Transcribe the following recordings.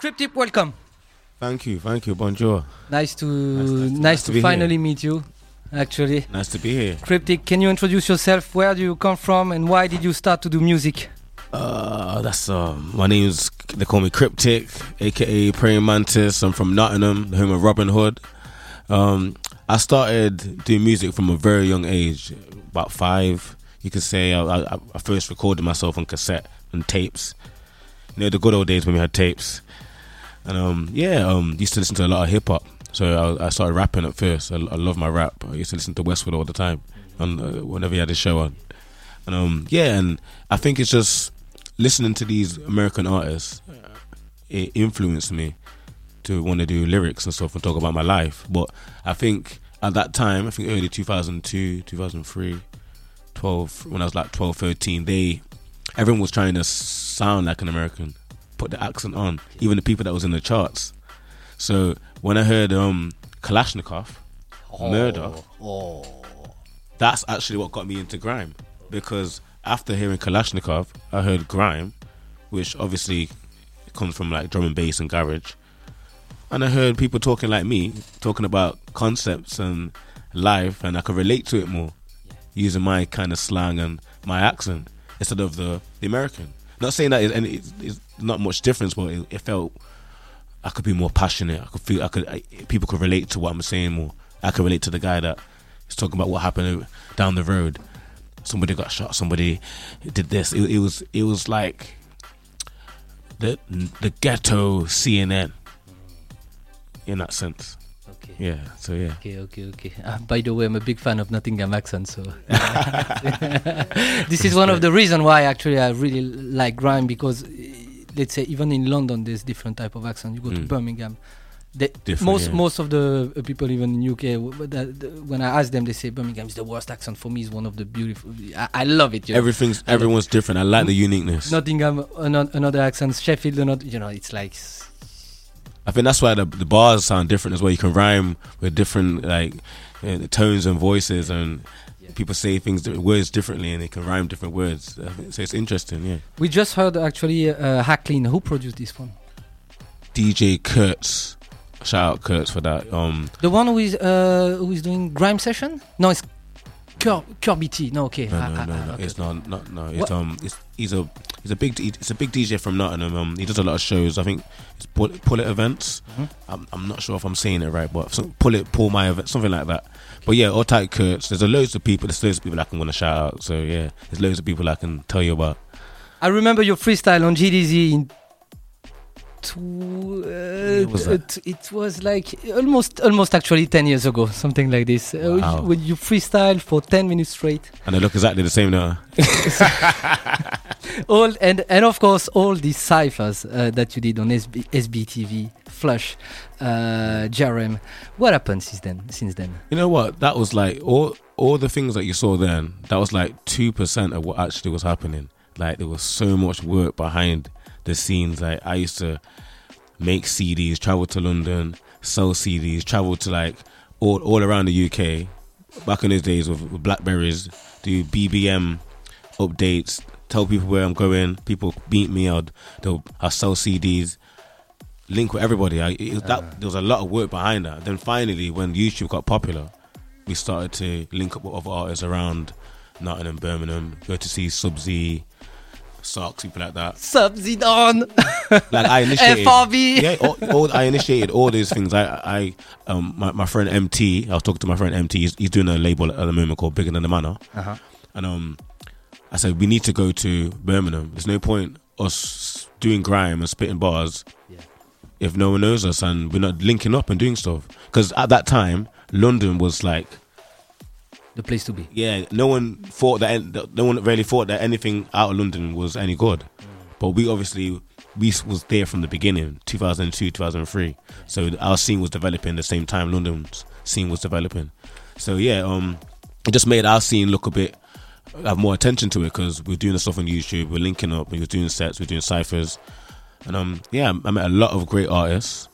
Kriptik, welcome. Thank you, thank you. Bonjour. Nice to Nice- nice to- nice, nice to, to finally meet you. Actually, Nice to be here. Kriptik, can you introduce yourself? Where do you come from, and why did you start to do music? Uh, that's um. My name's they call me Kriptik, aka Praying Mantis. I'm from Nottingham, the home of Robin Hood. Um, I started doing music from a very young age, about five. You could say I, I, I first recorded myself on cassette and tapes. You know the good old days when we had tapes. And um, yeah, um, used to listen to a lot of hip hop. So I, I started rapping at first. I, I love my rap. I used to listen to Westwood all the time, and uh, whenever he had a show on. And um, yeah, and I think it's just listening to these American artists. uh, It influenced me to want to do lyrics and stuff and talk about my life. But I think at that time, I think early 2002, 2003, 12, when I was like 12, 13, they everyone was trying to sound like an American, put the accent on, even the people that was in the charts. So when I heard um Kalashnikov, Murder, oh. that's actually what got me into grime. Because after hearing Kalashnikov, I heard grime, which obviously comes from like drum and bass and garage. And I heard people talking like me, talking about concepts and life, and I could relate to it more using my kind of slang and my accent instead of the, the American. Not saying that it's, and it's, it's not much difference, but it, it felt I could be more passionate. I could feel I could I, people could relate to what I'm saying more. I could relate to the guy that is talking about what happened down the road. Somebody got shot. Somebody did this. It, it was it was like the the ghetto CNN in that sense. Okay. Yeah. So yeah. Okay, okay, okay. Uh, by the way, I'm a big fan of Nottingham accent, so this is one of the reasons why actually I really like grime because, uh, let's say, even in London, there's different type of accent. You go to Mm. Birmingham, the, Different, most yeah. most of the uh, people even in UK, w- that- the- when I ask them, they say Birmingham is the worst accent. For me, is one of the beautiful. I, I love it. You know? Everything's everyone's different. I like the uniqueness. Nottingham, another, another accent. Sheffield, another. You know, it's like I think that's why the the bars sound different as well. You can rhyme with different like uh, tones and voices, and people say things words differently, and they can rhyme different words. So it's interesting. Yeah. we just heard actually uh, Hacklin. Who produced this one? DJ Kurtz, shout out Kurtz for that. Um, The one who is uh, who is doing grime session? No, it's Cur- Kirby T. No, okay. no, no, ah, no, ah, no, okay. it's not, not, no. It's What? um, it's he's a he's a big it's a big DJ from Nottingham. Um, he does a lot of shows. I think it's pull, pull it events. Mhm. I'm, I'm not sure if I'm saying it right, but some, pull it pull my event something like that. But yeah, all tight Kurtz. There's a loads of people. There's loads of people I can want to shout out. So yeah, there's loads of people I can tell you about. I remember your freestyle on JDZ in. Tw- uh, was t- it was like almost, almost actually ten years ago, something like this. Uh, when you freestyle for ten minutes straight, And they look exactly the same now. all and and of course all these ciphers uh, that you did on SB, SBTV, Flush, uh. What happened since then? Since then, You know what? That was like all all the things that you saw then. That was like two percent of what actually was happening. Like there was so much work behind the scenes. Like I used to make CDs, travel to London, sell CDs, travel to like all all around the UK. Back in those days with, with Blackberries, do BBM updates, tell people where I'm going. People beat me. I'd they'll I sell CDs. Link with everybody. I, it, that there was a lot of work behind that. Then finally, when YouTube got popular, we started to link up with other artists around Nottingham, Birmingham. Go to see Subsy, Socks, people like that. Sub Zidane, Like I initiated, FRB. yeah, all, all, I initiated all these things. I, I, um, my, my friend MT. I was talking to my friend MT. He's, he's doing a label at the moment called Bigger Than the Manor. Uh-huh. And um, I said we need to go to Birmingham. There's no point us doing grime and spitting bars Yeah. if no one knows us and we're not linking up and doing stuff. Because at that time, London was like, the place to be. yeah, no one thought that no one really thought that anything out of London was any good. But we obviously we was there from the beginning, 2002, 2003. So our scene was developing the same time London's scene was developing. So yeah, um, it just made our scene look a bit have more attention to it because we're doing the stuff on YouTube, we're linking up, we're doing sets, we're doing ciphers, and um, yeah, I met a lot of great artists,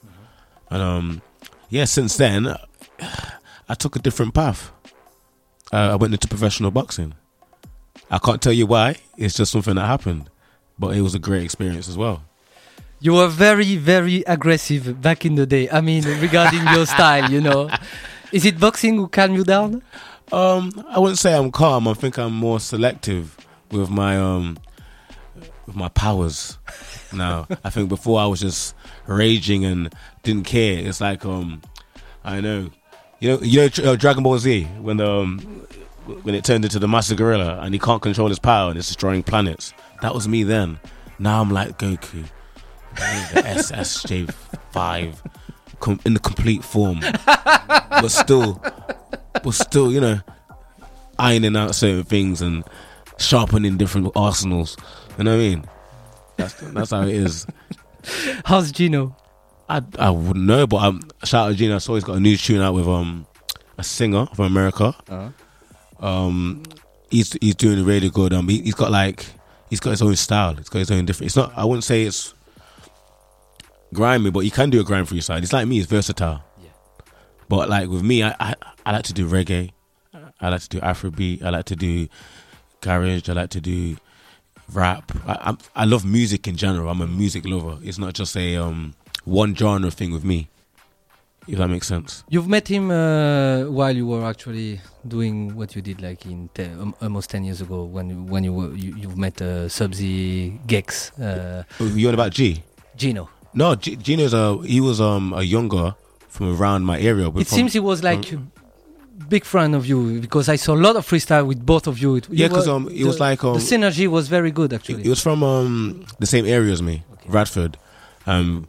and um, yeah, since then, I took a different path. Uh, I went into professional boxing. I can't tell you why. It's just something that happened. but it was a great experience as well. You were very, very aggressive back in the day. I mean, regarding your style, you know. Is it boxing who calm you down? Um, I wouldn't say I'm calm. I think I'm more selective with my um with my powers. Now, I think before I was just raging and didn't care. It's like um, I know, you know, you know, uh, Dragon Ball Z when the um, when it turned into the Master Gorilla and he can't control his power and it's destroying planets. That was me then. Now I'm like Goku, the SSJ five, com- in the complete form, but still, but still, you know, ironing out certain things and sharpening different arsenals. You know what I mean? That's that's how it is. How's Gino? I I wouldn't know, but um, shout out. I saw he's got a new tune out with um a singer from America. Uh-huh. Um, he's he's doing really good. Um, he, he's got like he's got his own style. He's got his own different. It's not. I wouldn't say it's grimy, but you can do a grime freestyle. It's like me. It's versatile. Yeah. But like with me, I, I I like to do reggae. I like to do Afrobeat. I like to do garage. I like to do rap. I I'm, I love music in general. I'm a music lover. It's not just a um one genre thing with me. If that makes sense. You've met him uh, while you were actually doing what you did, like in te- um, almost ten years ago, when you- when you were you, you've met uh, Subsy Gex uh, You on about G? Gino. No, G- Gino's a he was um a younger from around my area. It from- seems he was like a big fan of you because I saw a lot of freestyle with both of you. It, yeah, because um it was like um the synergy was very good It, actually. it was from um the same area as me, Okay. Radford. Um,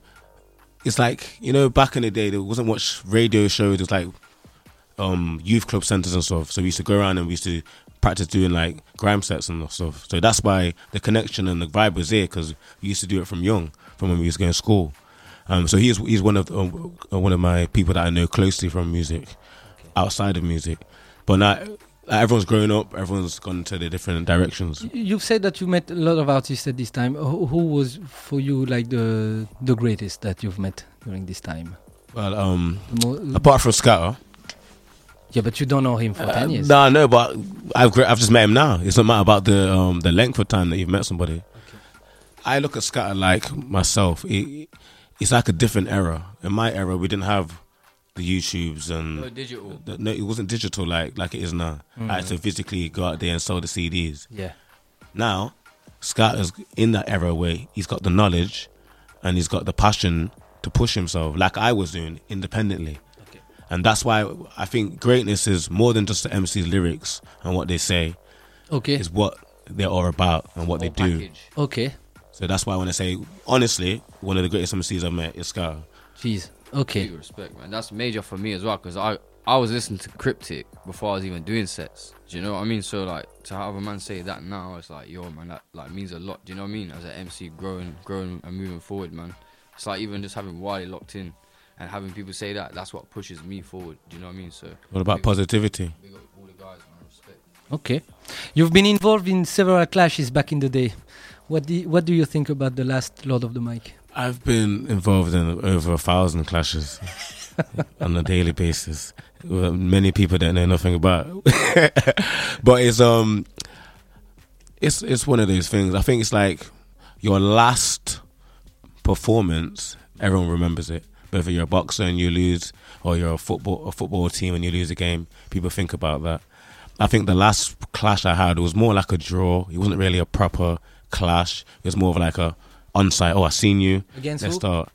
it's like you know back in the day there wasn't much radio shows. It was like um youth club centers and stuff. So we used to go around and we used to practice doing like grime sets and stuff. So that's why the connection and the vibe was there because we used to do it from young, from when we was going to school. Um, so he's he's one of um, uh, one of my people that I know closely from music, outside of music. But now everyone's grown up. Everyone's gone to the different directions. You've said that you met a lot of artists at this time. Who, who was for you like the the greatest that you've met during this time? Well, um, apart from Skatta. yeah, but you don't know him for ten years. No, no, but I've gr- I've just met him now. It's not matter about the um the length of time that you've met somebody. I look at Skatta like myself. It, it's like a different era. In my era, we didn't have YouTubes and digital. the, no, it wasn't digital like like it is now. Mm. I had to physically go out there and sell the CDs. Yeah. Now, Skatta is in that era where he's got the knowledge and he's got the passion to push himself, like I was doing independently. Okay. And that's why I think greatness is more than just the MC's lyrics and what they say. Okay. It's what they're all about and what they do. Package. Okay. So that's why I want to say, honestly, one of the greatest MCs I've met is Scar. Jeez. Okay. Big respect, man. That's major for me as well because I I was listening to Kriptik before I was even doing sets. Do you know what I mean? So like to have a man say that now, it's like yo, man, that like means a lot. Do you know what I mean? As an MC, growing, growing and moving forward, man. It's like even just having Wiley locked in and having people say that. That's what pushes me forward. Do you know what I mean? So What about positivity? big up all the guys, man. Respect. Okay. You've been involved in several clashes back in the day. What do you, what do you think about the last Lord of the Mic? I've been involved in over a thousand clashes on a daily basis. with Many people that know nothing about, but it's um, it's it's one of those things. I think it's like your last performance. Everyone remembers it. Whether you're a boxer and you lose, or you're a football a football team and you lose a game, people think about that. I think the last clash I had was more like a draw. It wasn't really a proper clash. It was more of like a on-site. Oh, I seen you. Against Let's who? start.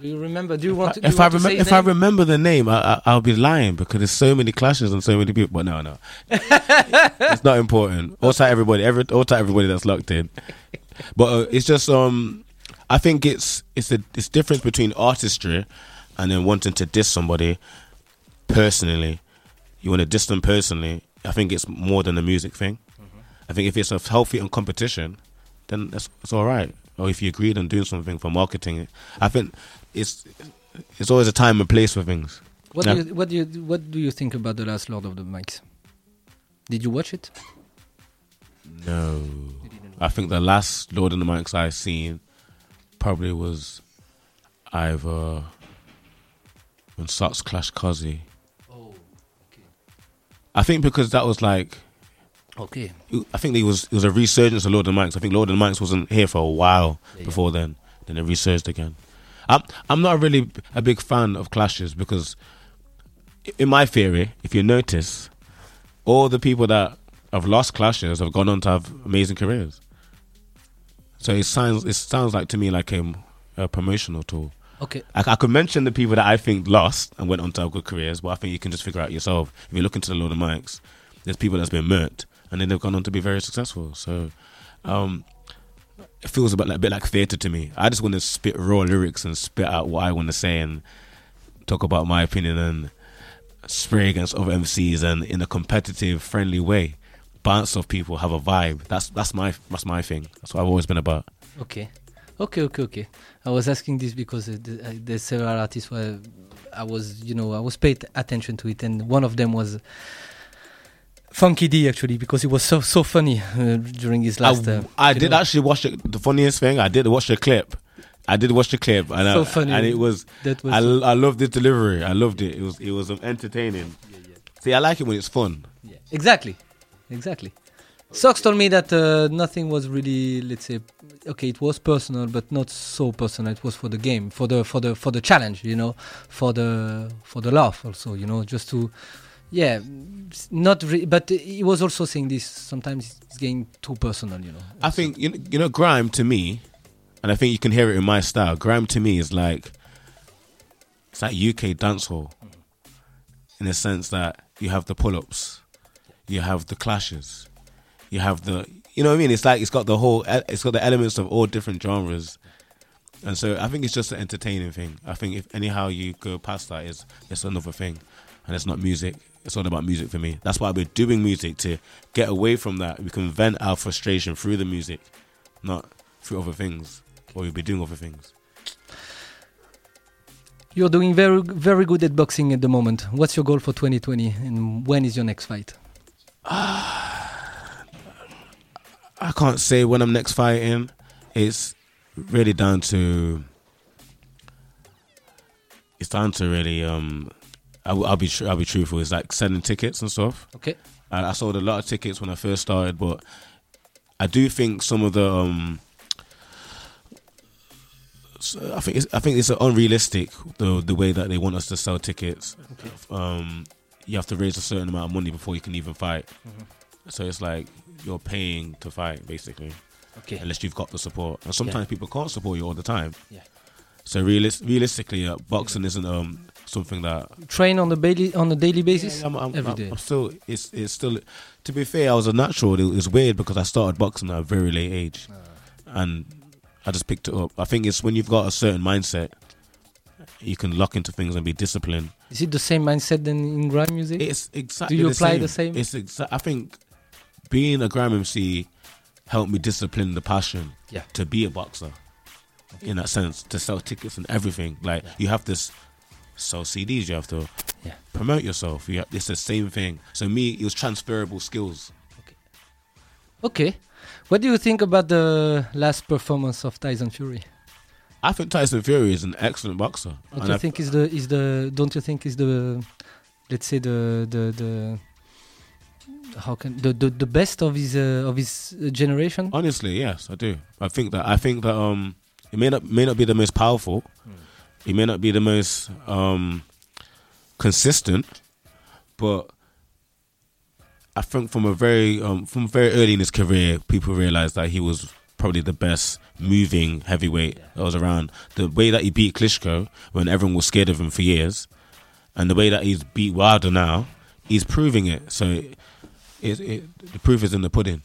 Do you remember? Do you want to? do if you I want to say remember, if I remember the name, I, I, I'll be lying because there's so many clashes and so many people. But no, no, it's not important. Also, everybody, every, also everybody that's locked in. But uh, it's just, um, I think it's it's a it's difference between artistry and then wanting to diss somebody personally. You want to diss them personally. I think it's more than a music thing. I think if it's a healthy and competition, then that's it's all right. Or if you agreed on doing something for marketing, I think it's it's always a time and place for things. What Yeah. do you what do you what do you think about the last Lord of the Mics? Did you watch it? No, I think the last Lord of the Mics I seen probably was either when Sox Clash Cozzy. Oh, okay. I think because that was like Okay. I think it was it was a resurgence of Lord of the Mics. I think Lord of the Mics wasn't here for a while Yeah, before then. Then it resurged again. I'm I'm not really a big fan of clashes because, in my theory, if you notice, all the people that have lost clashes have gone on to have amazing careers. So it sounds it sounds like to me like a, a promotional tool. Okay. I, I could mention the people that I think lost and went on to have good careers, but I think you can just figure out yourself. If you look into the Lord of Mics, there's people that's been murked and then they've gone on to be very successful. So um, it feels a bit like, a bit like theatre to me. I just want to spit raw lyrics and spit out what I want to say and talk about my opinion and spray against other MCs and in a competitive, friendly way. Bounce off people, have a vibe. That's that's my that's my thing. That's what I've always been about. Okay. Okay, okay, okay. I was asking this because uh, uh, there's several artists where I was, you know, I was paid attention to it, and one of them was Funky D actually because it was so so funny uh, during his last. I, uh, I did know, actually watch it. The funniest thing, I did watch the clip. I did watch the clip, and So I, funny. and it was. That was I, I loved the delivery. I loved it. It was it was entertaining. See, I like it when it's fun. Yeah, exactly, exactly. Socks told me that uh, nothing was really, let's say, okay, it was personal, but not so personal. It was for the game, for the for the for the challenge, you know, for the for the laugh also, you know, just to, yeah, not. Re- but he was also saying this. Sometimes it's getting too personal, you know. I think you know, you know grime to me, and I think you can hear it in my style. Grime to me is like it's like UK dancehall, in the sense that you have the pull-ups, you have the clashes, you have the you know what I mean. It's like it's got the whole it's got the elements of all different genres, and so I think it's just an entertaining thing. I think if anyhow you go past that, is it's another thing, and it's not music. It's all about music for me. That's why we're doing music to get away from that. We can vent our frustration through the music, not through other things, or we'll be doing other things. You're doing very very good at boxing at the moment. What's your goal for 2020, and when is your next fight? I can't say when I'm next fighting. It's really down to. It's down to really. Um, I, will- I'll be I'll be truthful. It's like selling tickets and stuff. Okay. I, I sold a lot of tickets when I first started, but I do think some of the um, I think it's, I think it's unrealistic the the way that they want us to sell tickets. Okay. Um, you have to raise a certain amount of money before you can even fight. Mhm. So it's like you're paying to fight basically, Okay. unless you've got the support. And sometimes people can't support you all the time. Yeah. So realis- realistically, uh, boxing isn't um something that Train on the daily on a daily basis. yeah, I'm, I'm, every I'm- day. I'm still. It's it's still. To be fair, I was a natural. It was weird because I started boxing at a very late age, Ah. and I just picked it up. I think it's when you've got a certain mindset, you can lock into things and be disciplined. Is it the same mindset than in grime music? It's exactly. Do you the apply same. the same? It's exa- I think being a grime MC helped me discipline the passion. Yeah. To be a boxer, in that sense, to sell tickets and everything. Like Yeah. you have to s- sell CDs. You have to Yeah. promote yourself. You have, it's the same thing. So me, it was transferable skills. Okay. Okay. What do you think about the last performance of Tyson Fury? I think Tyson Fury is an excellent boxer. Don't And you I- think is the is the don't you think is the let's say the the the how can the the, the best of his uh, of his generation? honestly, yes, I do. I think that I think that um, it may not may not be the most powerful. It may not be the most um, consistent, but I think from a very um, from very early in his career, people realized that he was probably the best moving heavyweight that was around. The way that he beat Klitschko when everyone was scared of him for years, and the way that he's beat Wilder now, he's proving it. So, it, it, the proof is in the pudding.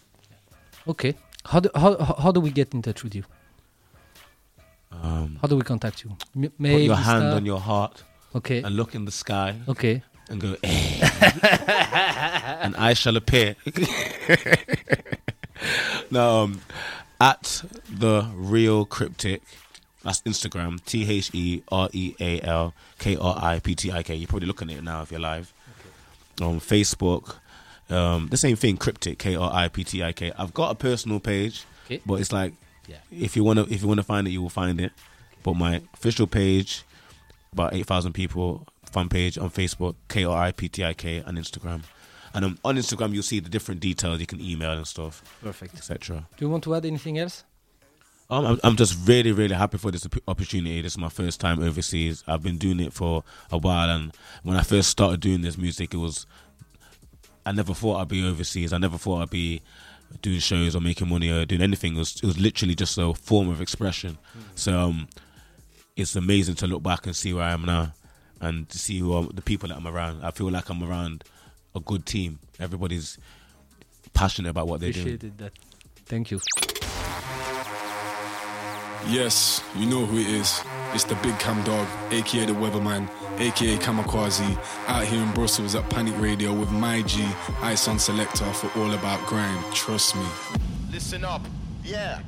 Okay. How do how- how do we get in touch with you? Um, How do we contact you? M- put your hand on your heart Okay. and look in the sky Okay. and go, eh. and I shall appear. no, um, at the real kriptik. That's Instagram. T H E R E A L K R I P T I K. You're probably looking at it now if you're live. On Facebook, um, the same thing. Kriptik. K R I P T I K. I've got a personal page, Okay. but it's like Yeah. if you wanna if you wanna find it, you will find it. But my official page, about eight thousand people, fan page on Facebook, K R I P T I K, and Instagram. And um, on Instagram, you'll see the different details. You can email and stuff, Perfect. etc. Do you want to add anything else? Um, I'm, I'm just really, really happy for this opportunity. This is my first time overseas. I've been doing it for a while, and when I first started doing this music, it was I never thought I'd be overseas. I never thought I'd be doing shows or making money or doing anything. It was, it was literally just a form of expression. So um, it's amazing to look back and see where I am now, and to see who are, the people that I'm around. I feel like I'm around a good team. Everybody's passionate about what they're doing. That. Thank you. Yes, you know who it is. It's the big cam dog, aka the weatherman, aka Kamikaze, out here in Brussels at Panic Radio with my G, I-SON Selector for All About Grime. Trust me. Listen up. Yeah.